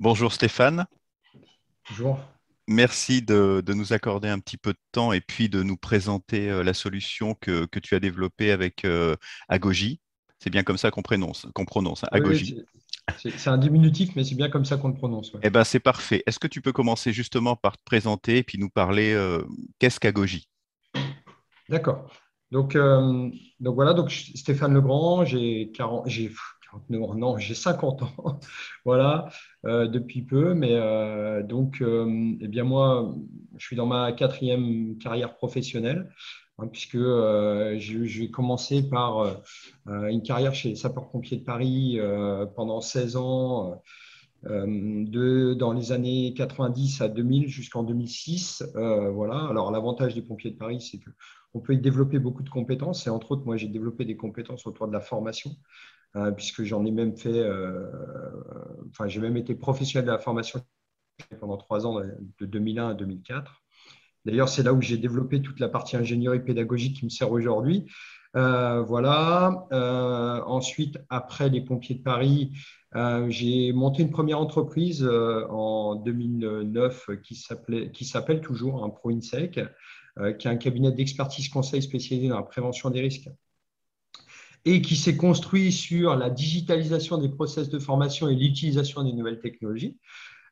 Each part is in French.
Bonjour Stéphane. Bonjour. Merci de, nous accorder un petit peu de temps et puis de nous présenter euh, la solution que, tu as développée avec euh, Agogi. C'est bien comme ça qu'on prononce, qu'on prononce hein, Agogi. c'est un diminutif, mais c'est bien comme ça qu'on le prononce. Eh ben, c'est parfait. Est-ce que tu peux commencer justement par te présenter et puis nous parler euh, qu'est-ce qu'Agogi? D'accord. Donc, donc voilà, donc Stéphane Legrand, j'ai 40, non, j'ai 50 ans, voilà, euh, depuis peu, mais euh, donc, euh, eh bien moi, je suis dans ma quatrième carrière professionnelle, hein, puisque j'ai commencé par une carrière chez les sapeurs-pompiers de Paris pendant 16 ans, dans les années 90 à 2000 jusqu'en 2006, voilà. Alors l'avantage des pompiers de Paris, c'est que on peut y développer beaucoup de compétences. Et entre autres, moi, j'ai développé des compétences autour de la formation. Hein, puisque j'en ai même fait, euh, enfin, j'ai même été professionnel de la formation pendant trois ans, de 2001 à 2004. D'ailleurs, c'est là où j'ai développé toute la partie ingénierie pédagogique qui me sert aujourd'hui. Euh, voilà. Euh, ensuite, après les pompiers de Paris, j'ai monté une première entreprise en 2009 qui s'appelle toujours un ProInsec, qui est un cabinet d'expertise conseil spécialisé dans la prévention des risques et qui s'est construit sur la digitalisation des process de formation et l'utilisation des nouvelles technologies.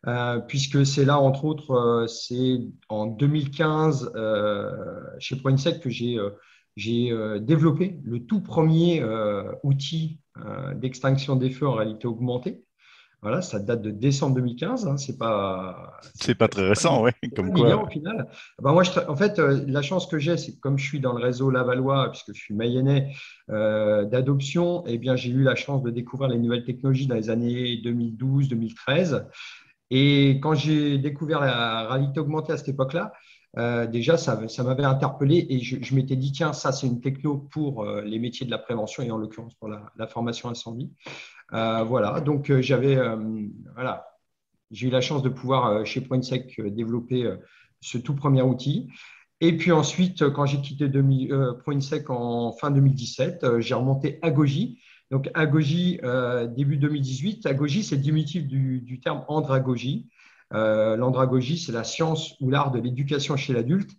Euh, puisque c'est là, entre autres, euh, c'est en 2015 euh, chez ProInsect que j'ai développé le tout premier outil d'extinction des feux en réalité augmentée. Voilà, ça date de décembre 2015. Hein, c'est pas. C'est pas très récent, oui. Comme quoi. Au final. Ben moi, en fait, euh, la chance que j'ai, c'est que comme je suis dans le réseau Lavallois, puisque je suis mayennais euh, d'adoption, eh bien, j'ai eu la chance de découvrir les nouvelles technologies dans les années 2012-2013. Et quand j'ai découvert la réalité augmentée à cette époque-là, euh, déjà, ça, m'avait interpellé et je, m'étais dit, tiens, ça, c'est une techno pour les métiers de la prévention et en l'occurrence pour la, formation incendie. Euh, voilà, donc euh, j'avais, euh, voilà, j'ai eu la chance de pouvoir chez PointSec développer ce tout premier outil. Et puis ensuite, quand j'ai quitté PointSec en fin 2017, j'ai remonté Agogi. Donc Agogi, début 2018. Agogi, c'est diminutif du, terme andragogie. L'andragogie, c'est la science ou l'art de l'éducation chez l'adulte.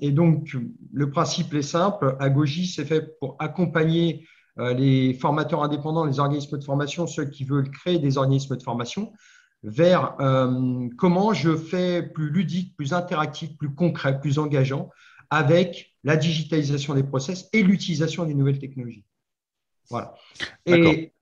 et donc, le principe est simple. Agogi, c'est fait pour accompagner euh, les formateurs indépendants, les organismes de formation, ceux qui veulent créer des organismes de formation, vers euh, comment je fais plus ludique, plus interactif, plus concret, plus engageant avec la digitalisation des process et l'utilisation des nouvelles technologies. Voilà. Et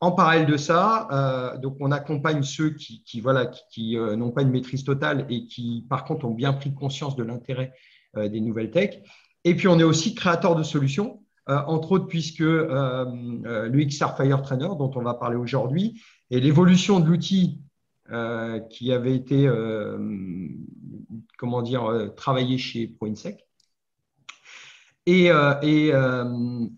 en parallèle de ça, euh, donc on accompagne ceux qui, voilà, qui, n'ont pas une maîtrise totale et qui, par contre, ont bien pris conscience de l'intérêt des nouvelles tech. Et puis, on est aussi créateur de solutions. Euh, entre autres puisque euh, euh, le XR Fire Trainer, dont on va parler aujourd'hui, et l'évolution de l'outil qui avait été comment dire, travaillé chez ProInsec. Et, et,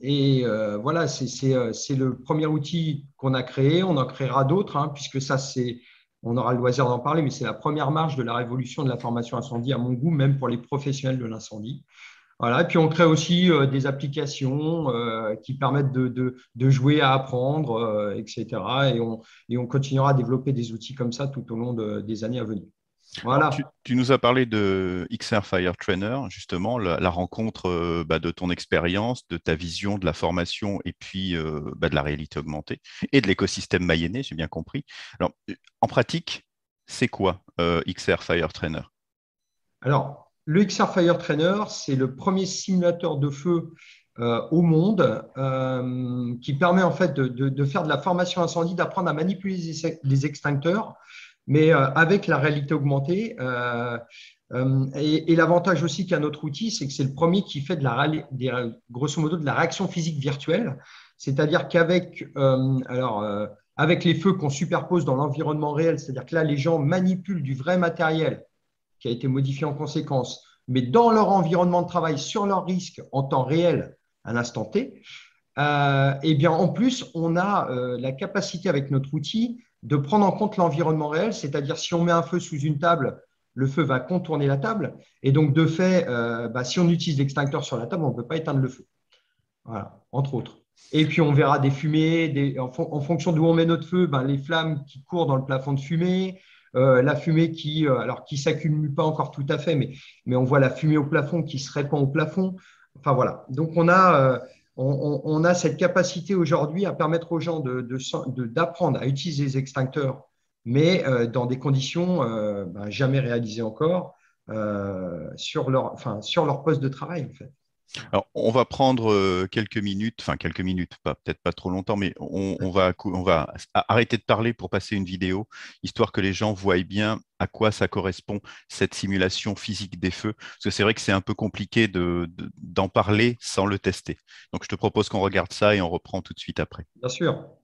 et voilà, c'est le premier outil qu'on a créé. On en créera d'autres, hein, puisque ça, c'est, on aura le loisir d'en parler, mais c'est la première marche de la révolution de la formation incendie, à mon goût, même pour les professionnels de l'incendie. Voilà, et puis on crée aussi euh, des applications euh, qui permettent de, jouer à apprendre, euh, etc. Et on, continuera à développer des outils comme ça tout au long des années à venir. Voilà. Nous as parlé de XR Fire Trainer, justement, la, rencontre bah, de ton expérience, de ta vision de la formation et puis bah, de la réalité augmentée et de l'écosystème mayennais, j'ai bien compris. Alors, en pratique, c'est quoi XR Fire Trainer? Alors, le XR Fire Trainer, c'est le premier simulateur de feu euh, au monde euh, qui permet en fait de, faire de la formation incendie, d'apprendre à manipuler les extincteurs, mais euh, avec la réalité augmentée. et, l'avantage aussi qu'a notre outil, c'est que c'est le premier qui fait de la, grosso modo de la réaction physique virtuelle, c'est-à-dire qu'avec alors avec les feux qu'on superpose dans l'environnement réel, c'est-à-dire que là les gens manipulent du vrai matériel qui a été modifié en conséquence, mais dans leur environnement de travail, sur leur risque en temps réel, à l'instant T, euh, eh bien, en plus, on a euh, la capacité avec notre outil de prendre en compte l'environnement réel, c'est-à-dire si on met un feu sous une table, le feu va contourner la table. Et donc, de fait, euh, bah, si on utilise l'extincteur sur la table, on ne peut pas éteindre le feu. Voilà, entre autres. Et puis on verra des fumées, en, fonction d'où on met notre feu, ben, les flammes qui courent dans le plafond de fumée, euh, la fumée qui, euh, alors qui s'accumule pas encore tout à fait, mais, mais on voit la fumée au plafond qui se répand au plafond. Enfin voilà. Donc on a, on, a cette capacité aujourd'hui à permettre aux gens d'apprendre à utiliser les extincteurs, mais dans des conditions ben, jamais réalisées encore sur leur, sur leur poste de travail en fait. Alors, on va prendre euh, quelques minutes, enfin quelques minutes, peut-être pas trop longtemps, mais on, va, on va arrêter de parler pour passer une vidéo, histoire que les gens voient bien à quoi ça correspond cette simulation physique des feux, parce que c'est vrai que c'est un peu compliqué d'en parler sans le tester. Donc, je te propose qu'on regarde ça et on reprend tout de suite après. Bien sûr.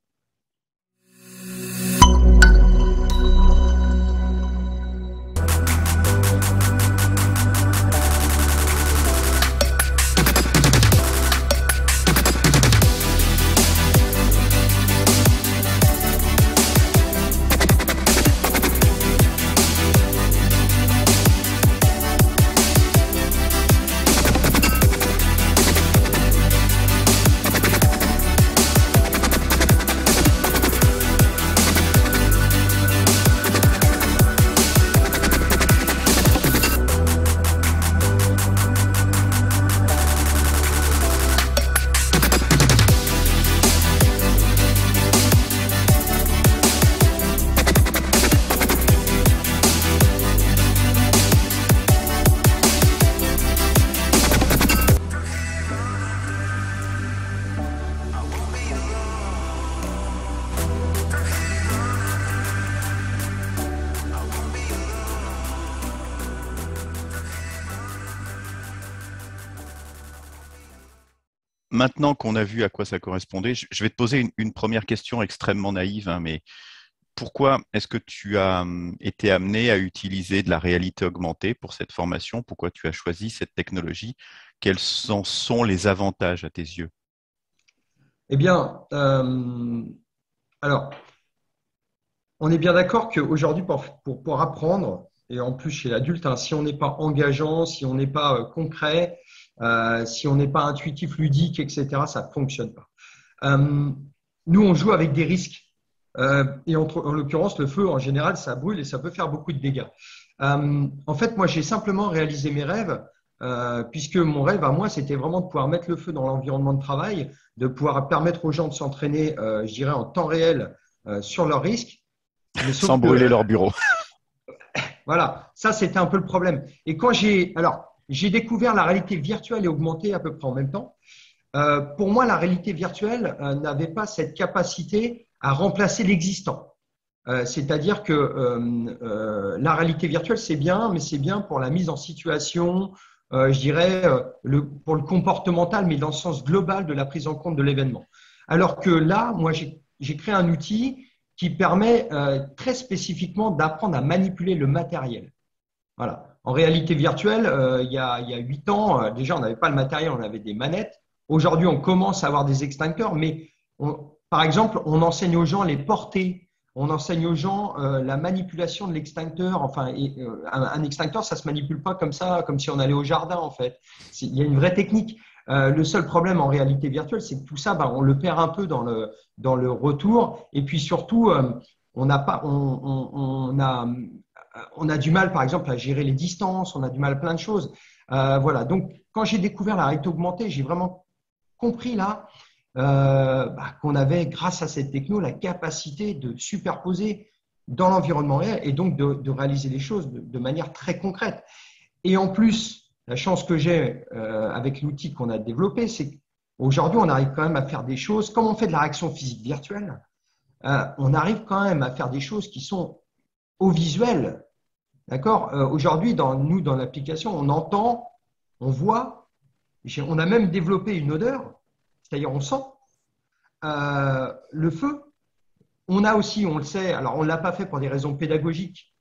Maintenant qu'on a vu à quoi ça correspondait, je vais te poser une, première question extrêmement naïve, hein, mais pourquoi est-ce que tu as hum, été amené à utiliser de la réalité augmentée pour cette formation? Pourquoi tu as choisi cette technologie? Quels en sont les avantages à tes yeux? Eh bien, euh, alors, on est bien d'accord qu'aujourd'hui, pour, pour, apprendre, et en plus chez l'adulte, hein, si on n'est pas engageant, si on n'est pas euh, concret, euh, si on n'est pas intuitif, ludique, etc., ça ne fonctionne pas. Euh, nous, on joue avec des risques. Euh, et en, l'occurrence, le feu, en général, ça brûle et ça peut faire beaucoup de dégâts. en fait, moi, j'ai simplement réalisé mes rêves, puisque mon rêve à moi, c'était vraiment de pouvoir mettre le feu dans l'environnement de travail, de pouvoir permettre aux gens de s'entraîner, je dirais, en temps réel sur leurs risques. Sans brûler leur bureau. Voilà, ça, c'était un peu le problème. Et quand j'ai. Alors, j'ai découvert la réalité virtuelle et augmentée à peu près en même temps. Euh, pour moi, la réalité virtuelle euh, n'avait pas cette capacité à remplacer l'existant. Euh, c'est-à-dire que la réalité virtuelle, c'est bien, mais c'est bien pour la mise en situation, je dirais, pour le comportemental, mais dans le sens global de la prise en compte de l'événement. Alors que là, moi, j'ai créé un outil qui permet très spécifiquement d'apprendre à manipuler le matériel. Voilà. En réalité virtuelle, euh, il, y a, huit ans, euh, déjà, on n'avait pas le matériel, on avait des manettes. Aujourd'hui, on commence à avoir des extincteurs, mais par exemple, on enseigne aux gens les portées, on enseigne aux gens euh, la manipulation de l'extincteur. Enfin, un, extincteur, ça se manipule pas comme ça, comme si on allait au jardin, en fait. Il y a une vraie technique. Le seul problème en réalité virtuelle, c'est que tout ça, ben, on le perd un peu dans le, dans le retour. Et puis surtout, on n'a pas, on, a, euh, on a du mal, par exemple, à gérer les distances, on a du mal à plein de choses. Euh, voilà. Donc, quand j'ai découvert la réalité augmentée, j'ai vraiment compris là euh, bah, qu'on avait, grâce à cette techno, la capacité de superposer dans l'environnement réel et donc de, réaliser les choses de, manière très concrète. Et en plus, la chance que j'ai avec l'outil qu'on a développé, c'est qu'aujourd'hui, on arrive quand même à faire des choses, comme on fait de la réaction physique virtuelle, on arrive quand même à faire des choses qui sont au visuel D'accord? Euh, Aujourd'hui, nous, dans l'application, on entend, on voit, on a même développé une odeur, c'est-à-dire on sent euh, le feu. On a aussi, on le sait, alors on ne l'a pas fait pour des raisons pédagogiques,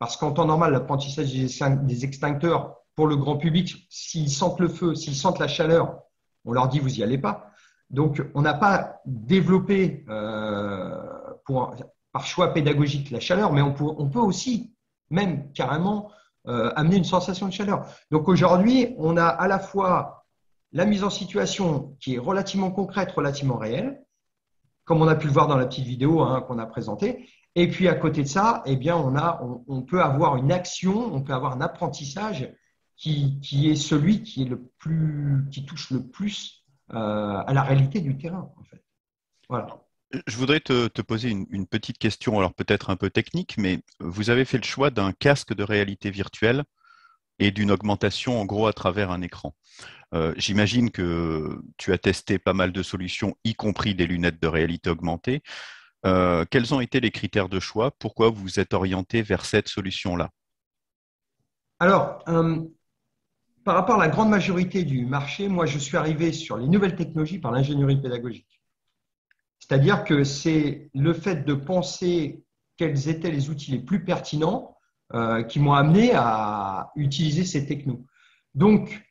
parce qu'en temps normal, l'apprentissage des extincteurs pour le grand public, s'ils sentent le feu, s'ils sentent la chaleur, on leur dit vous n'y allez pas. Donc, on n'a pas développé euh, par choix pédagogique la chaleur, mais on peut aussi même carrément euh, amener une sensation de chaleur. Donc aujourd'hui, on a à la fois la mise en situation qui est relativement concrète, relativement réelle, comme on a pu le voir dans la petite vidéo hein, qu'on a présentée. Et puis à côté de ça, eh bien, on, peut avoir une action, on peut avoir un apprentissage qui, qui, est celui qui, est le plus, qui touche le plus euh, à la réalité du terrain. En fait. Voilà. Je voudrais te, te poser une, une, petite question, alors peut-être un peu technique, mais vous avez fait le choix d'un casque de réalité virtuelle et d'une augmentation en gros à travers un écran. Euh, j'imagine que tu as testé pas mal de solutions, y compris des lunettes de réalité augmentée. Euh, quels ont été les critères de choix? Pourquoi vous vous êtes orienté vers cette solution-là? Alors, euh, par rapport à la grande majorité du marché, moi, je suis arrivé sur les nouvelles technologies par l'ingénierie pédagogique. C'est-à-dire que c'est le fait de penser quels étaient les outils les plus pertinents qui m'ont amené à utiliser ces technos. Donc,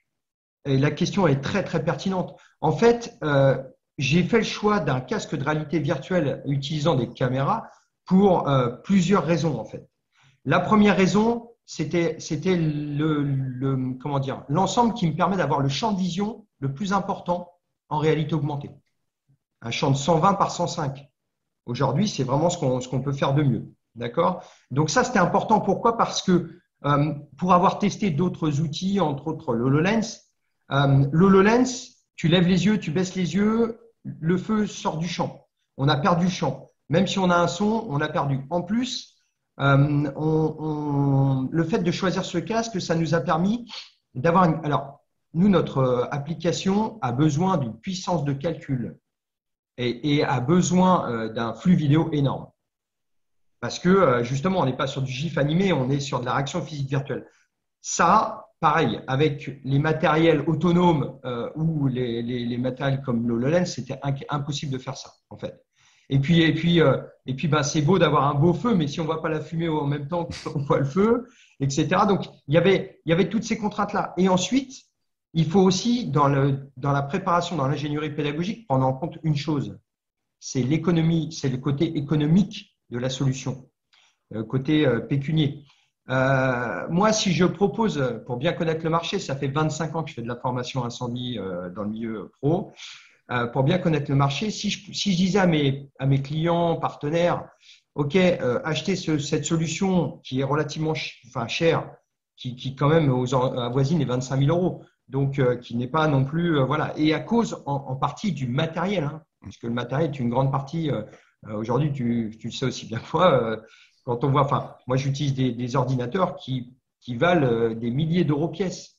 la question est très, très pertinente. En fait, euh, j'ai fait le choix d'un casque de réalité virtuelle utilisant des caméras pour euh, plusieurs raisons, en fait. La première raison, c'était le, l'ensemble qui me permet d'avoir le champ de vision le plus important en réalité augmentée. Un champ de 120 par 105. Aujourd'hui, c'est vraiment ce qu'on peut faire de mieux. D'accord? Donc ça, c'était important. Pourquoi? Parce que euh, pour avoir testé d'autres outils, entre autres l'HoloLens, euh, L'HoloLens, tu lèves les yeux, tu baisses les yeux, le feu sort du champ. On a perdu le champ. Même si on a un son, on a perdu. En plus, euh, le fait de choisir ce casque, ça nous a permis d'avoir une. Alors, nous, notre euh, application a besoin d'une puissance de calcul et, a besoin d'un flux vidéo énorme. Parce que justement, on n'est pas sur du GIF animé, on est sur de la réaction physique virtuelle. Ça, pareil, avec les matériels autonomes euh, ou les, matériels comme l'HoloLens, c'était impossible de faire ça, en fait. Et puis, et puis, euh, et puis ben, c'est beau d'avoir un beau feu, mais si on ne voit pas la fumée en même temps qu'on voit le feu, etc. Donc, il y avait, y avait toutes ces contraintes-là. Et ensuite, il faut aussi, dans, le, dans la préparation, dans l'ingénierie pédagogique, prendre en compte une chose c'est l'économie, c'est le côté économique de la solution, le côté euh, pécunier. Euh, moi, si je propose, pour bien connaître le marché, ça fait 25 ans que je fais de la formation incendie euh, dans le milieu pro, euh, pour bien connaître le marché, si je, disais à mes, clients, partenaires, OK, achetez cette solution qui est relativement chère, qui, qui quand même aux, avoisine les 25 000 euros, donc qui n'est pas non plus, voilà, et à cause en, partie du matériel, hein, puisque le matériel est une grande partie, aujourd'hui, tu, le sais aussi bien que moi, quand on voit, enfin, moi j'utilise des, ordinateurs qui, valent euh, des milliers d'euros pièce.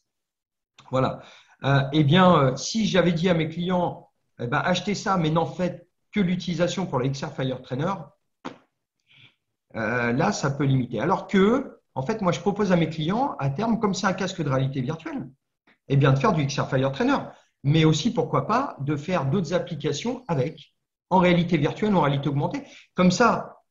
Voilà. Euh, eh bien, euh, si j'avais dit à mes clients, eh ben, achetez ça, mais n'en faites que l'utilisation pour le Fire Trainer, là, ça peut limiter. Alors que, en fait, moi, je propose à mes clients, à terme, comme c'est un casque de réalité virtuelle, eh bien, de faire du XR Fire Trainer, mais aussi, pourquoi pas, de faire d'autres applications avec, en réalité virtuelle, en réalité augmentée. Comme ça,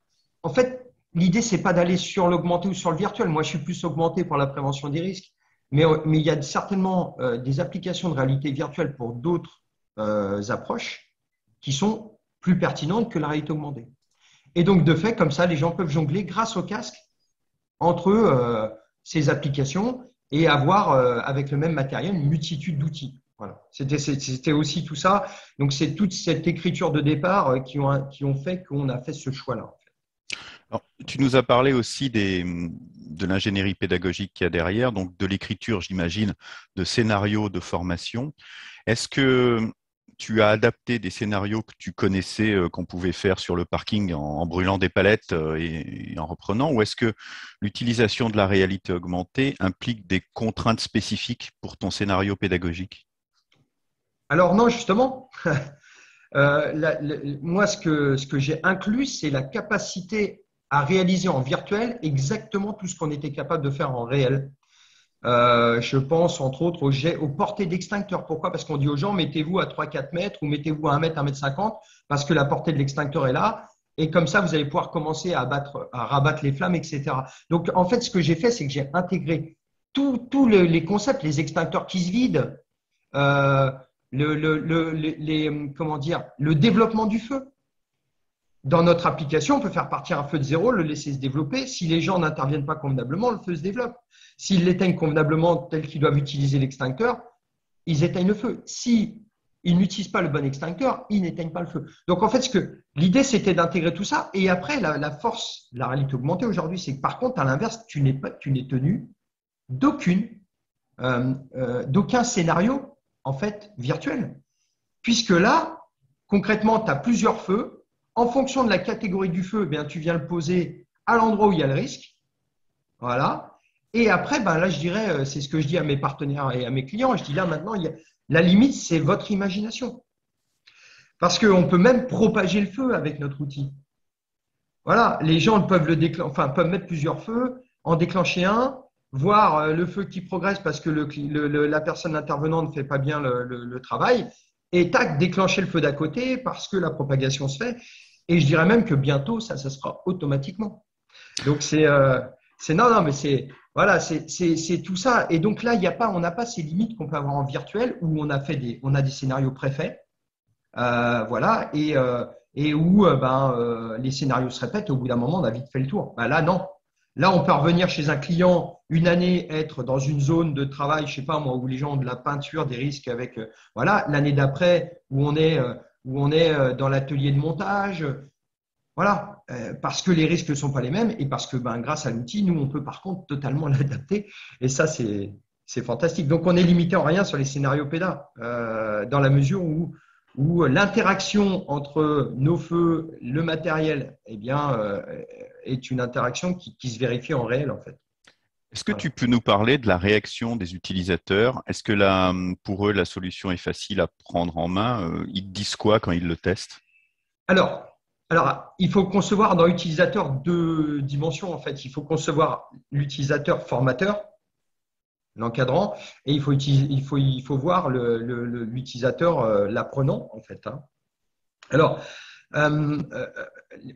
en fait, l'idée, c'est pas d'aller sur l'augmenté ou sur le virtuel. Moi, je suis plus augmenté pour la prévention des risques. Mais, euh, mais il y a certainement euh, des applications de réalité virtuelle pour d'autres euh, approches qui sont plus pertinentes que la réalité augmentée. Et donc, de fait, comme ça, les gens peuvent jongler grâce au casque entre ces applications et avoir, avec le même matériel, une multitude d'outils. Voilà. C'était aussi tout ça. Donc, c'est toute cette écriture de départ qui, ont, qui ont fait qu'on a fait ce choix-là tu nous as parlé aussi des, de l'ingénierie pédagogique qu'il y a derrière, donc de l'écriture, j'imagine, de scénarios de formation. Est-ce que tu as adapté des scénarios que tu connaissais, euh, qu'on pouvait faire sur le parking en, brûlant des palettes euh, et, en reprenant, ou est-ce que l'utilisation de la réalité augmentée implique des contraintes spécifiques pour ton scénario pédagogique? Alors non, justement. Euh, moi, ce que, ce que j'ai inclus, c'est la capacité à réaliser en virtuel exactement tout ce qu'on était capable de faire en réel. Euh, je pense entre autres aux, portées d'extincteur. Pourquoi? Parce qu'on dit aux gens mettez-vous à 3-4 mètres ou mettez-vous à 1 mètre, 1 mètre 50 parce que la portée de l'extincteur est là. Et comme ça, vous allez pouvoir commencer à, battre, à rabattre les flammes, etc. Donc, en fait, ce que j'ai fait, c'est que j'ai intégré tous les concepts, les extincteurs qui se vident, euh, le, le, les, comment dire, le développement du feu. Dans notre application, on peut faire partir un feu de zéro, le laisser se développer. Si les gens n'interviennent pas convenablement, le feu se développe. S'ils l'éteignent convenablement tel qu'ils doivent utiliser l'extincteur, ils éteignent le feu. Si ils n'utilisent pas le bon extincteur, ils n'éteignent pas le feu. Donc en fait, ce que l'idée c'était d'intégrer tout ça. Et après, la, force, la réalité augmentée aujourd'hui, c'est que par contre, à l'inverse, tu n'es pas, tu n'es tenu d'aucune, euh, euh, d'aucun scénario en fait virtuel, puisque là, concrètement, tu as plusieurs feux. En fonction de la catégorie du feu, eh bien, tu viens le poser à l'endroit où il y a le risque. Voilà. Et après, ben là, je dirais, euh, c'est ce que je dis à mes partenaires et à mes clients. Je dis là, maintenant, la limite, c'est votre imagination. Parce qu'on peut même propager le feu avec notre outil. Voilà, les gens peuvent, le mettre plusieurs feux, en déclencher un, voir euh, le feu qui progresse parce que la personne intervenante ne fait pas bien le, travail, et tac, déclencher le feu d'à côté parce que la propagation se fait. Et je dirais même que bientôt, ça, ça sera automatiquement. Donc, c'est euh, non, non, mais c'est voilà, c'est tout ça. Et donc là, il y a pas, on n'a pas ces limites qu'on peut avoir en virtuel où on a fait des, on a des scénarios préfaits, euh, voilà, et, euh, et où ben, les scénarios se répètent. Au bout d'un moment, on a vite fait le tour. Ben là, non. Là, on peut revenir chez un client une année, être dans une zone de travail, je sais pas moi, où les gens ont de la peinture, des risques avec, voilà. L'année d'après, où on est, où on est dans l'atelier de montage, voilà, euh, parce que les risques ne sont pas les mêmes et parce que ben, grâce à l'outil, nous, on peut par contre totalement l'adapter. Et ça, c'est fantastique. Donc, on est limité en rien sur les scénarios PEDA, euh, dans la mesure où, où l'interaction entre nos feux, le matériel, eh bien, euh, est une interaction qui, se vérifie en réel, en fait. Est-ce que tu peux nous parler de la réaction des utilisateurs? Est-ce que pour eux, la solution est facile à prendre en main? Ils disent quoi quand ils le testent? Alors, alors, il faut concevoir dans l'utilisateur deux dimensions en fait. Il faut concevoir l'utilisateur formateur, l'encadrant, et il faut, il faut, il faut voir l'utilisateur euh, l'apprenant en fait. Hein. Alors, euh, euh,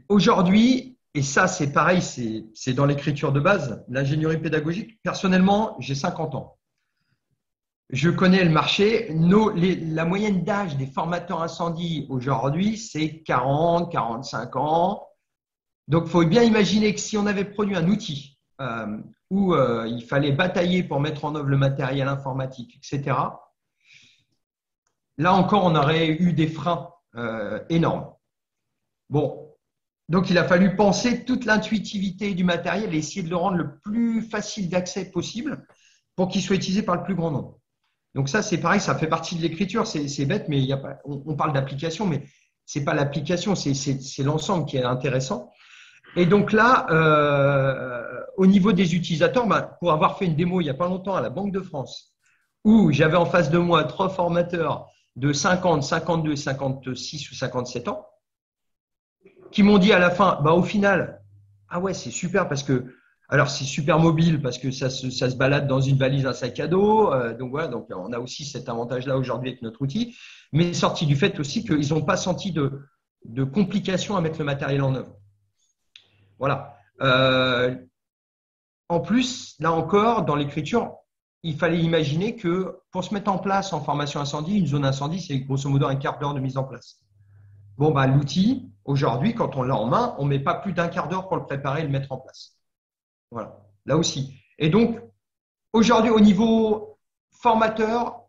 aujourd'hui, et ça c'est pareil, c'est dans l'écriture de base, l'ingénierie pédagogique. Personnellement, j'ai 50 ans je connais le marché. la moyenne d'âge des formateurs incendie aujourd'hui, c'est 40, 45 ans. Donc, il faut bien imaginer que si on avait produit un outil euh, où euh, il fallait batailler pour mettre en œuvre le matériel informatique, etc., là encore, on aurait eu des freins euh, énormes. Bon, donc il a fallu penser toute l'intuitivité du matériel et essayer de le rendre le plus facile d'accès possible pour qu'il soit utilisé par le plus grand nombre. Donc ça, c'est pareil, ça fait partie de l'écriture. C'est bête, mais on, parle d'application, mais c'est pas l'application, c'est l'ensemble qui est intéressant. Et donc là, euh, au niveau des utilisateurs, bah, pour avoir fait une démo il n'y a pas longtemps à la Banque de France, où j'avais en face de moi trois formateurs de 50, 52, 56 ou 57 ans, qui m'ont dit à la fin, bah, au final, ah ouais, c'est super parce que alors, c'est super mobile parce que ça se, ça se, balade dans une valise, un sac à dos. Euh, donc, voilà, donc on a aussi cet avantage-là aujourd'hui avec notre outil. Mais sorti du fait aussi qu'ils n'ont pas senti de, de, complications à mettre le matériel en œuvre. Voilà. Euh, en plus, là encore, dans l'écriture, il fallait imaginer que pour se mettre en place en formation incendie, une zone incendie, c'est grosso modo un quart d'heure de mise en place. Bon, bah, l'outil, aujourd'hui, quand on l'a en main, on ne met pas plus d'un quart d'heure pour le préparer et le mettre en place. Voilà, là aussi. Et donc, aujourd'hui, au niveau formateur,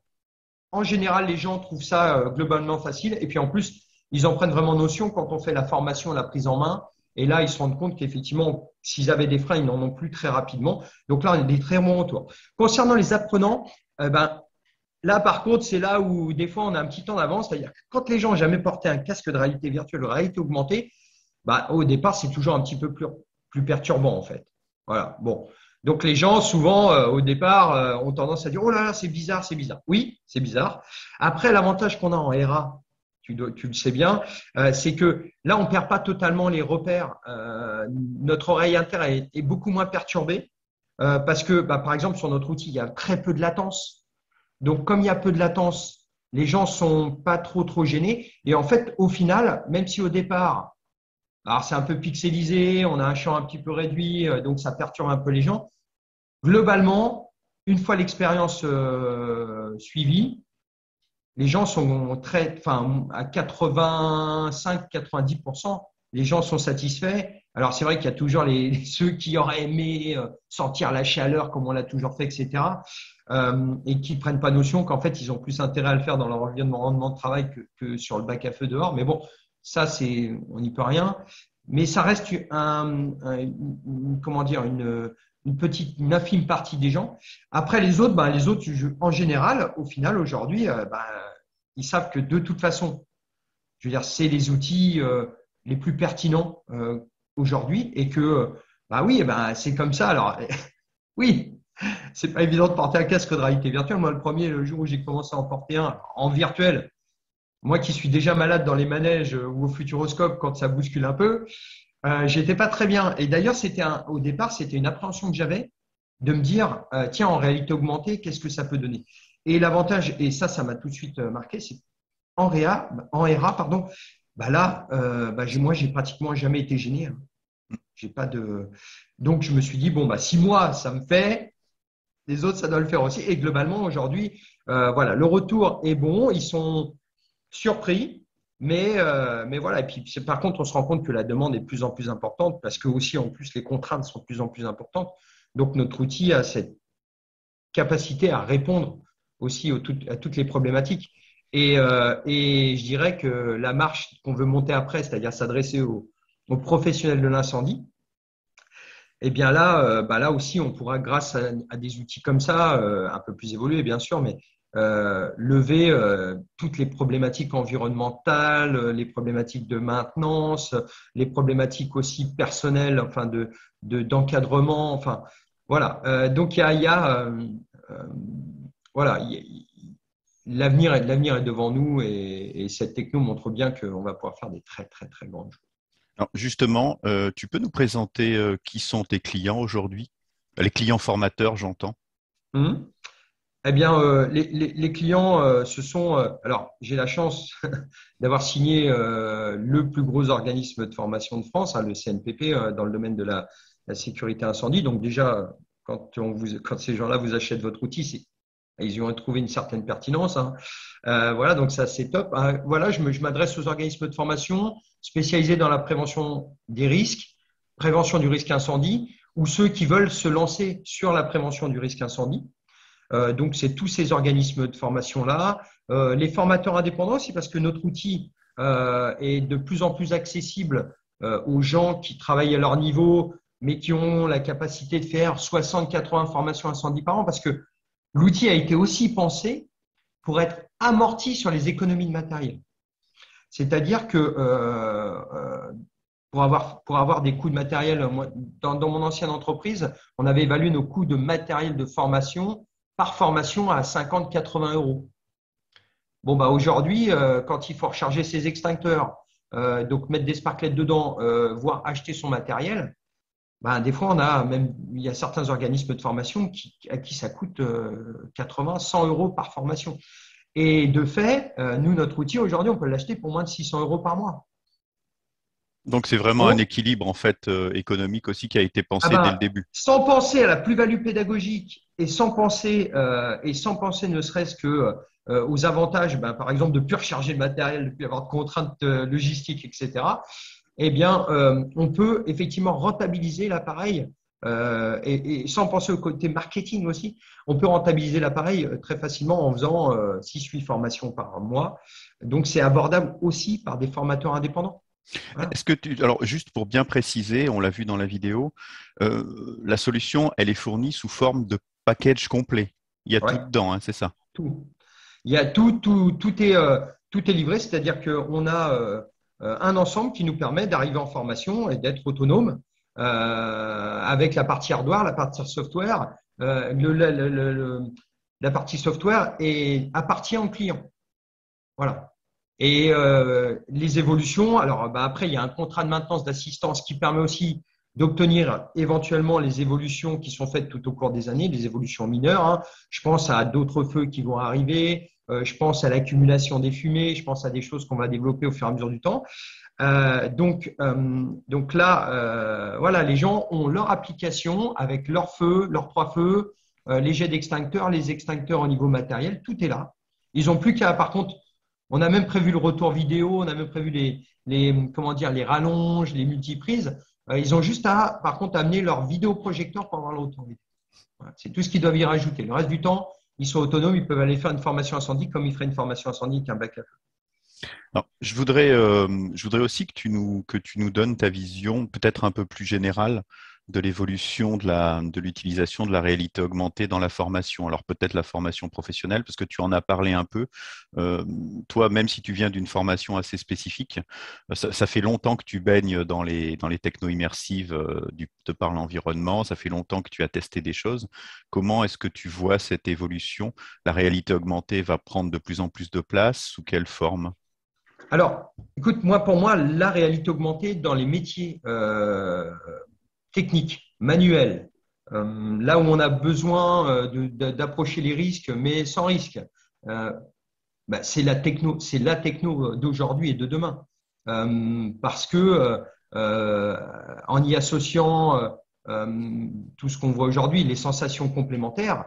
en général, les gens trouvent ça euh, globalement facile. Et puis en plus, ils en prennent vraiment notion quand on fait la formation, la prise en main. Et là, ils se rendent compte qu'effectivement, s'ils avaient des freins, ils n'en ont plus très rapidement. Donc là, on a des très bons retours. Concernant les apprenants, eh ben, là, par contre, c'est là où des fois, on a un petit temps d'avance. C'est-à-dire que quand les gens n'ont jamais porté un casque de réalité virtuelle, de réalité augmentée, bah, au départ, c'est toujours un petit peu plus, plus perturbant, en fait. Voilà. Bon. Donc les gens, souvent, euh, au départ, euh, ont tendance à dire Oh là là, c'est bizarre, c'est bizarre. Oui, c'est bizarre. Après, l'avantage qu'on a en RA, tu, le sais bien, euh, c'est que là, on ne perd pas totalement les repères. notre oreille interne est, beaucoup moins perturbée parce que, bah, par exemple, sur notre outil, il y a très peu de latence. Donc, comme il y a peu de latence, les gens sont pas trop, trop gênés. Et en fait, au final, même si au départ, alors, c'est un peu pixelisé, on a un champ un petit peu réduit, euh, donc ça perturbe un peu les gens. Globalement, une fois l'expérience euh, suivie, les gens sont très, enfin, à 85-90%, les gens sont satisfaits. Alors c'est vrai qu'il y a toujours les, ceux qui auraient aimé euh, sentir la chaleur comme on l'a toujours fait, etc. Euh, et qui prennent pas notion qu'en fait ils ont plus intérêt à le faire dans leur environnement de travail que, sur le bac à feu dehors. Mais bon, ça c'est on n'y peut rien. Mais ça reste un, comment une, petite, une infime partie des gens. Après les autres, ben, les autres en général, au final aujourd'hui, euh, ben, ils savent que de toute façon, je veux dire, c'est les outils les plus pertinents aujourd'hui et que, bah oui, bah, c'est comme ça. Alors, oui, c'est pas évident de porter un casque de réalité virtuelle. Moi, le premier, le jour où j'ai commencé à en porter un en virtuel, moi qui suis déjà malade dans les manèges ou au futuroscope quand ça bouscule un peu, euh, j'étais pas très bien. Et d'ailleurs, c'était au départ, c'était une appréhension que j'avais de me dire, euh, tiens, en réalité augmentée, qu'est-ce que ça peut donner? Et l'avantage, et ça, ça m'a tout de suite euh, marqué, c'est en, en RA, pardon, bah là, euh, bah, moi, j'ai pratiquement jamais été gêné. Hein. Donc, je me suis dit bon, bah, si moi ça me fait, les autres ça doit le faire aussi. Et globalement, aujourd'hui, euh, voilà, le retour est bon. Ils sont surpris, mais euh, voilà. Et puis, par contre, on se rend compte que la demande est de plus en plus importante parce que aussi en plus les contraintes sont de plus en plus importantes. Donc, notre outil a cette capacité à répondre aussi à toutes les problématiques. Euh, et, je dirais que la marche qu'on veut monter après, c'est-à-dire s'adresser aux, professionnels de l'incendie, eh bien là, euh, bah là aussi, on pourra, grâce à, des outils comme ça, euh, un peu plus évolués bien sûr, mais lever toutes les problématiques environnementales, les problématiques de maintenance, les problématiques aussi personnelles, enfin de d'encadrement, enfin voilà. donc il y a voilà, l'avenir est, l'avenir est devant nous et, cette techno montre bien qu'on va pouvoir faire des très, très, très grandes choses. Alors justement, euh, tu peux nous présenter euh, qui sont tes clients aujourd'hui? Les clients formateurs, j'entends. Hum. Eh bien, euh, les, clients, ce sont. alors, j'ai la chance d'avoir signé le plus gros organisme de formation de France, hein, le CNPP, dans le domaine de la, sécurité incendie. Donc, déjà, quand, on vous, quand ces gens-là vous achètent votre outil, c'est ils y ont trouvé une certaine pertinence. Hein. Euh, voilà, donc ça c'est top. Euh, voilà, je m'adresse aux organismes de formation spécialisés dans la prévention des risques, prévention du risque incendie, ou ceux qui veulent se lancer sur la prévention du risque incendie. Euh, donc c'est tous ces organismes de formation là, les formateurs indépendants aussi parce que notre outil est de plus en plus accessible aux gens qui travaillent à leur niveau, mais qui ont la capacité de faire 60-80 formations incendie par an, parce que L'outil a été aussi pensé pour être amorti sur les économies de matériel. C'est-à-dire que euh, euh, pour, avoir, des coûts de matériel, dans, mon ancienne entreprise, on avait évalué nos coûts de matériel de formation par formation à 50-80 euros. Bon, bah aujourd'hui, euh, quand il faut recharger ses extincteurs, donc mettre des sparklets dedans, voire acheter son matériel, ben, des fois, on a même, il y a certains organismes de formation qui, à qui ça coûte 80, euh, 100 euros par formation. Et de fait, euh, nous, notre outil, aujourd'hui, on peut l'acheter pour moins de 600 euros par mois. Donc, c'est vraiment un équilibre en fait euh, économique aussi qui a été pensé ah ben, dès le début. Sans penser à la plus-value pédagogique et sans penser, et sans penser ne serait-ce que aux avantages, ben, par exemple, de plus recharger le matériel, de plus avoir de contraintes logistiques, etc eh bien, euh, on peut effectivement rentabiliser l'appareil euh, et, sans penser au côté marketing aussi, on peut rentabiliser l'appareil euh, très facilement en faisant 6-8 formations par mois. Donc, c'est abordable aussi par des formateurs indépendants. Est-ce que tu, alors juste pour bien préciser, on l'a vu dans la vidéo, la solution, elle est fournie sous forme de package complet. Il y a tout dedans, hein, c'est ça Tout. Il y a tout, tout, tout est, tout est livré, c'est-à-dire qu'on a euh, un ensemble qui nous permet d'arriver en formation et d'être autonome euh, avec la partie hardware, la partie software. Euh, la partie software appartient au client. Voilà. Et les évolutions, alors bah, après, il y a un contrat de maintenance d'assistance qui permet aussi d'obtenir éventuellement les évolutions qui sont faites tout au cours des années, des évolutions mineures. Hein. Je pense à d'autres feux qui vont arriver, euh, je pense à l'accumulation des fumées, je pense à des choses qu'on va développer au fur et à mesure du temps. Euh, donc, euh, donc là, voilà, les gens ont leur application avec leur feu, leurs trois feux, les jets d'extincteurs, les extincteurs au niveau matériel, tout est là. Ils n'ont plus qu'à, par contre, On a même prévu le retour vidéo, on a même prévu les, les comment dire, les rallonges, les multiprises. Euh, ils ont juste à, par contre, amener leur vidéoprojecteur pour avoir le retour vidéo. c'est tout ce qu'ils doivent y rajouter. Le reste du temps, ils sont autonomes, ils peuvent aller faire une formation incendie comme ils feraient une formation incendie avec un bac à je voudrais, euh, je voudrais aussi que tu, nous, que tu nous donnes ta vision peut-être un peu plus générale de l'évolution de l'utilisation de, de, la réalité augmentée dans la formation. Alors peut-être la formation professionnelle, parce que tu en as parlé un peu. Euh, toi, même si tu viens d'une formation assez spécifique, euh, ça, fait longtemps que tu baignes dans les, dans techno-immersives euh, de par l'environnement, ça fait longtemps que tu as testé des choses. Comment est-ce que tu vois cette évolution? La réalité augmentée va prendre de plus en plus de place? Sous quelle forme? Alors, écoute, moi, pour moi, la réalité augmentée dans les métiers technique, manuel, euh, là où on a besoin euh, d'approcher les risques, mais sans risque, euh, bah, c'est la techno, c'est la techno d'aujourd'hui et de demain, parce que en y associant tout ce qu'on voit aujourd'hui, les sensations complémentaires.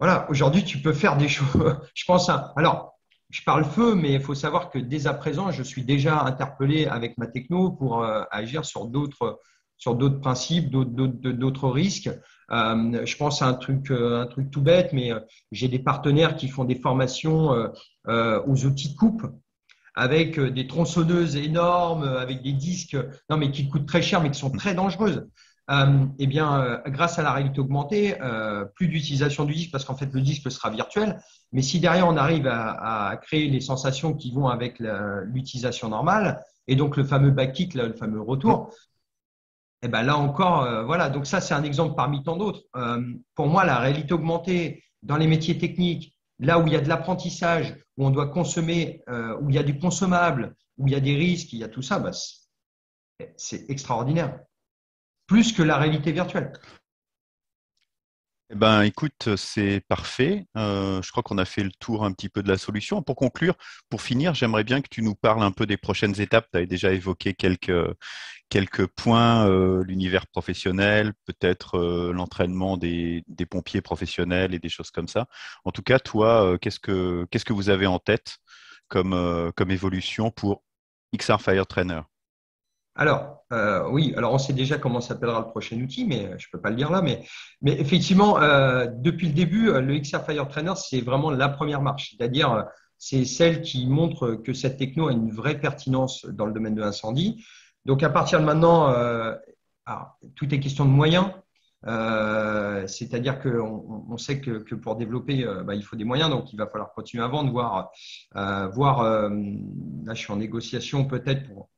Voilà, aujourd'hui, tu peux faire des choses. Je pense à. Alors, je parle feu, mais il faut savoir que dès à présent, je suis déjà interpellé avec ma techno pour euh, agir sur d'autres sur d'autres principes, d'autres risques. Euh, je pense à un truc, euh, un truc tout bête, mais j'ai des partenaires qui font des formations aux outils de coupe avec des tronçonneuses énormes, avec des disques, non mais qui coûtent très cher, mais qui sont très dangereuses. Euh, eh bien, euh, grâce à la réalité augmentée, euh, plus d'utilisation du disque parce qu'en fait, le disque sera virtuel. Mais si derrière, on arrive à, créer les sensations qui vont avec l'utilisation normale, et donc le fameux back kick, le fameux retour, eh ben là encore, voilà. Donc ça, c'est un exemple parmi tant d'autres. pour moi, la réalité augmentée dans les métiers techniques, là où il y a de l'apprentissage, où on doit consommer, où il y a du consommable, où il y a des risques, il y a tout ça, bah, c'est extraordinaire plus que la réalité virtuelle. Eh ben, écoute, c'est parfait. Euh, je crois qu'on a fait le tour un petit peu de la solution. Pour conclure, pour finir, j'aimerais bien que tu nous parles un peu des prochaines étapes. Tu avais déjà évoqué quelques, quelques points, euh, l'univers professionnel, peut-être euh, l'entraînement des, pompiers professionnels et des choses comme ça. En tout cas, toi, qu'est-ce que qu'est-ce que vous avez en tête comme, comme évolution pour XR Fire Trainer? Alors, euh, oui, alors on sait déjà comment s'appellera le prochain outil, mais je ne peux pas le dire là. Mais, effectivement, euh, depuis le début, le XR Fire Trainer, c'est vraiment la première marche. C'est-à-dire, c'est celle qui montre que cette techno a une vraie pertinence dans le domaine de l'incendie. Donc, à partir de maintenant, euh, tout est question de moyens. C'est-à-dire qu'on on sait que, pour développer, bah, il faut des moyens, donc il va falloir continuer à vendre, voir, voir là je suis en négociation peut-être pour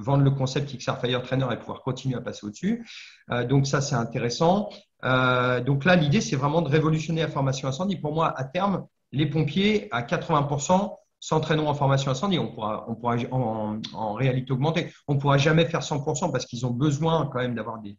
vendre le concept XR Fire Trainer et pouvoir continuer à passer au-dessus. Euh, donc ça, c'est intéressant. Euh, donc là, l'idée, c'est vraiment de révolutionner la formation incendie. Pour moi, à terme, les pompiers, à 80%, s'entraîneront en formation incendie. On pourra, on pourra en, réalité augmenter. On ne pourra jamais faire 100% parce qu'ils ont besoin quand même d'avoir des,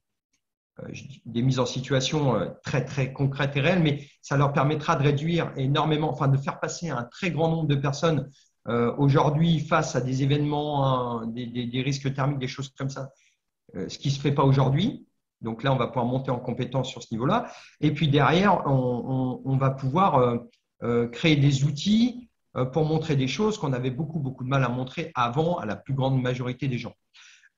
euh, des mises en situation très, très concrètes et réelles, mais ça leur permettra de réduire énormément, enfin de faire passer un très grand nombre de personnes euh, aujourd'hui, face à des événements, hein, des, risques thermiques, des choses comme ça, euh, ce qui ne se fait pas aujourd'hui. Donc là, on va pouvoir monter en compétence sur ce niveau-là. Et puis derrière, on, va pouvoir euh, créer des outils pour montrer des choses qu'on avait beaucoup, beaucoup de mal à montrer avant à la plus grande majorité des gens.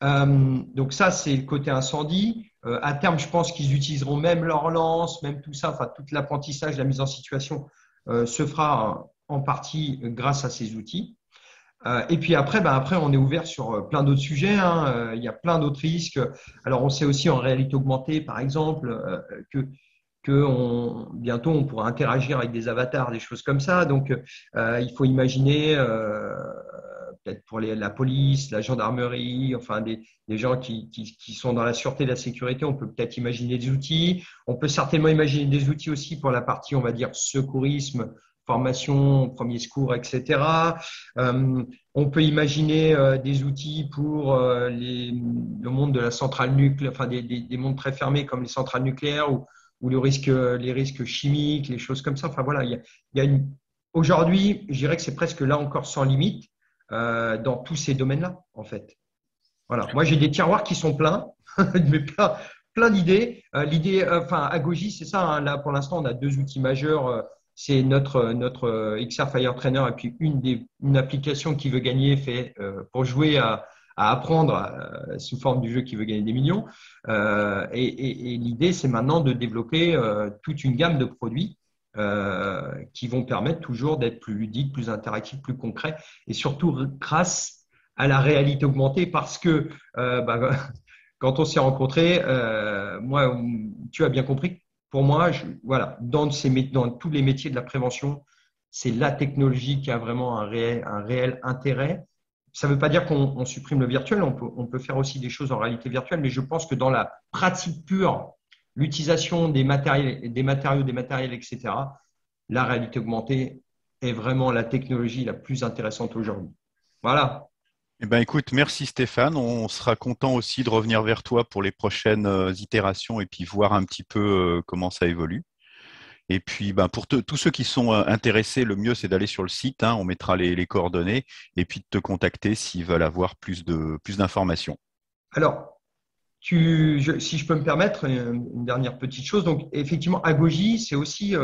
donc ça, c'est le côté incendie. à terme, je pense qu'ils utiliseront même leur lance, même tout ça, enfin tout l'apprentissage, la mise en situation se fera en partie grâce à ces outils. Euh, et puis après, ben après, on est ouvert sur euh, plein d'autres sujets. Hein. Euh, il y a plein d'autres risques. Alors, on sait aussi en réalité augmentée, par exemple, que, que bientôt on pourra interagir avec des avatars, des choses comme ça. Donc, il faut imaginer peut-être pour la police, la gendarmerie, enfin des, des gens qui, qui, qui, sont dans la sûreté et la sécurité, on peut peut-être imaginer des outils. On peut certainement imaginer des outils aussi pour la partie, on va dire, secourisme, formation, premier secours, etc. Euh, on peut imaginer euh, des outils pour euh, le monde de la centrale nucléaire, enfin des, des, mondes très fermés comme les centrales nucléaires ou, les risques chimiques, les choses comme ça. Enfin voilà, il y a, une... aujourd'hui, je dirais que c'est presque là encore sans limite dans tous ces domaines-là, en fait. Voilà. Moi, j'ai des tiroirs qui sont pleins, mais plein, plein d'idées. L'idée, enfin, Agogi, c'est ça. Hein. là, pour l'instant, on a deux outils majeurs c'est notre, notre XR Fire Trainer et puis une, des, une application qui veut gagner fait pour jouer à, apprendre sous forme du jeu qui veut gagner des millions. et, l'idée, c'est maintenant de développer toute une gamme de produits euh, qui vont permettre toujours d'être plus ludiques, plus interactifs, plus concrets, et surtout grâce à la réalité augmentée, parce que euh, bah, quand on s'est rencontrés, euh, moi, tu as bien compris, pour moi, voilà, dans, tous les métiers de la prévention, c'est la technologie qui a vraiment un réel, intérêt. Ça ne veut pas dire qu'on supprime le virtuel, on peut, faire aussi des choses en réalité virtuelle, mais je pense que dans la pratique pure l'utilisation des matériaux, des matériels, etc., la réalité augmentée est vraiment la technologie la plus intéressante aujourd'hui. Voilà. Eh ben, écoute, merci Stéphane. On sera content aussi de revenir vers toi pour les prochaines euh, itérations et puis voir un petit peu euh, comment ça évolue. Et puis, ben, pour tous ceux qui sont euh, intéressés, le mieux, c'est d'aller sur le site. Hein. on mettra les, coordonnées et puis de te contacter s'ils veulent avoir plus d'informations. Plus Alors, si je peux me permettre, une, dernière petite chose. Donc, effectivement, Agogi, c'est aussi,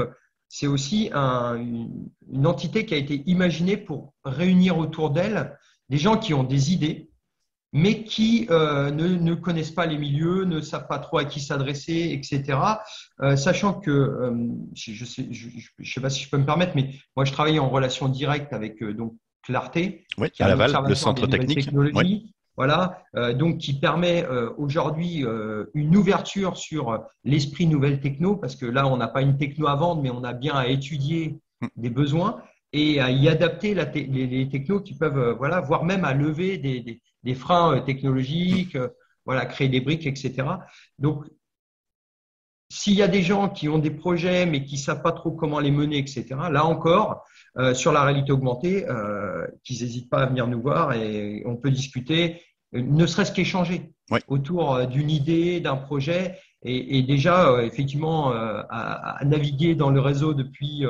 c'est aussi une entité qui a été imaginée pour réunir autour d'elle des gens qui ont des idées, mais qui euh, ne, connaissent pas les milieux, ne savent pas trop à qui s'adresser, etc. Euh, sachant que, je ne sais, je, sais pas si je peux me permettre, mais moi, je travaille en relation directe avec donc Clarté, oui, à Laval, le centre technique. Oui voilà, euh, donc qui permet euh, aujourd'hui euh, une ouverture sur l'esprit nouvelle techno, parce que là, on n'a pas une techno à vendre, mais on a bien à étudier mm. des besoins et à y adapter les, technos qui peuvent, voilà, voire même à lever des, freins technologiques, voilà, créer des briques, etc. Donc, s'il y a des gens qui ont des projets mais qui ne savent pas trop comment les mener, etc., là encore, sur la réalité augmentée, qu'ils n'hésitent pas à venir nous voir et on peut discuter ne serait-ce qu'échanger autour euh, d'une idée, d'un projet, et, déjà, euh, effectivement, euh, à, naviguer dans le réseau depuis,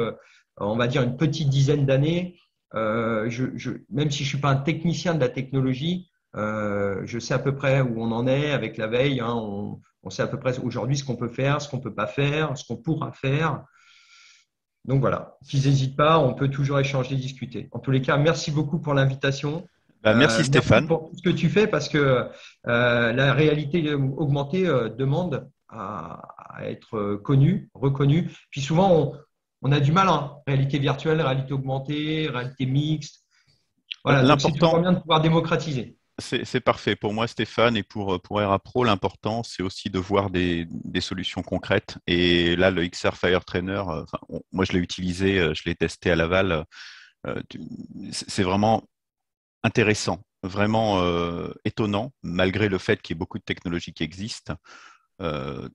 on va dire, une petite dizaine d'années. Je, même si je ne suis pas un technicien de la technologie, je sais à peu près où on en est avec la veille. Hein. on, on, sait à peu près aujourd'hui ce qu'on peut faire, ce qu'on ne peut pas faire, ce qu'on pourra faire. Donc voilà, qu'ils n'hésitent pas, on peut toujours échanger, discuter. En tous les cas, merci beaucoup pour l'invitation. Bah, merci euh, Stéphane. pour ce que tu fais parce que euh, la réalité augmentée euh, demande à, être connue, reconnue. Puis souvent, on, a du mal, hein. réalité virtuelle, réalité augmentée, réalité mixte. Voilà, l'important bien de pouvoir démocratiser. C'est parfait. Pour moi, Stéphane, et pour, pour Pro, l'important, c'est aussi de voir des, des, solutions concrètes. Et là, le XR Fire Trainer, moi, je l'ai utilisé, je l'ai testé à Laval. c'est vraiment intéressant, vraiment euh, étonnant, malgré le fait qu'il y ait beaucoup de technologies qui existent. Euh,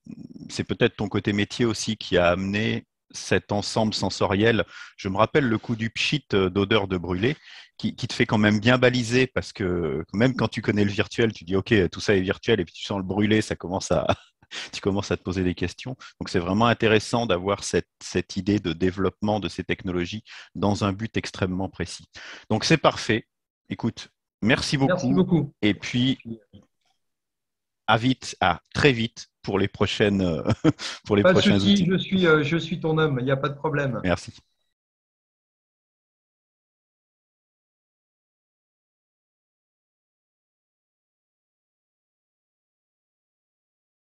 c'est peut-être ton côté métier aussi qui a amené cet ensemble sensoriel. Je me rappelle le coup du pchit euh, d'odeur de brûlé qui, te fait quand même bien baliser parce que même quand tu connais le virtuel, tu dis OK, tout ça est virtuel et puis tu sens le brûlé, ça commence à, tu commences à te poser des questions. Donc c'est vraiment intéressant d'avoir cette, cette idée de développement de ces technologies dans un but extrêmement précis. Donc c'est parfait. Écoute, merci beaucoup. Merci beaucoup. Et puis, à vite, à très vite pour les prochaines, pour les pas prochains soucis, Je suis, euh, je suis ton homme, il n'y a pas de problème. Merci.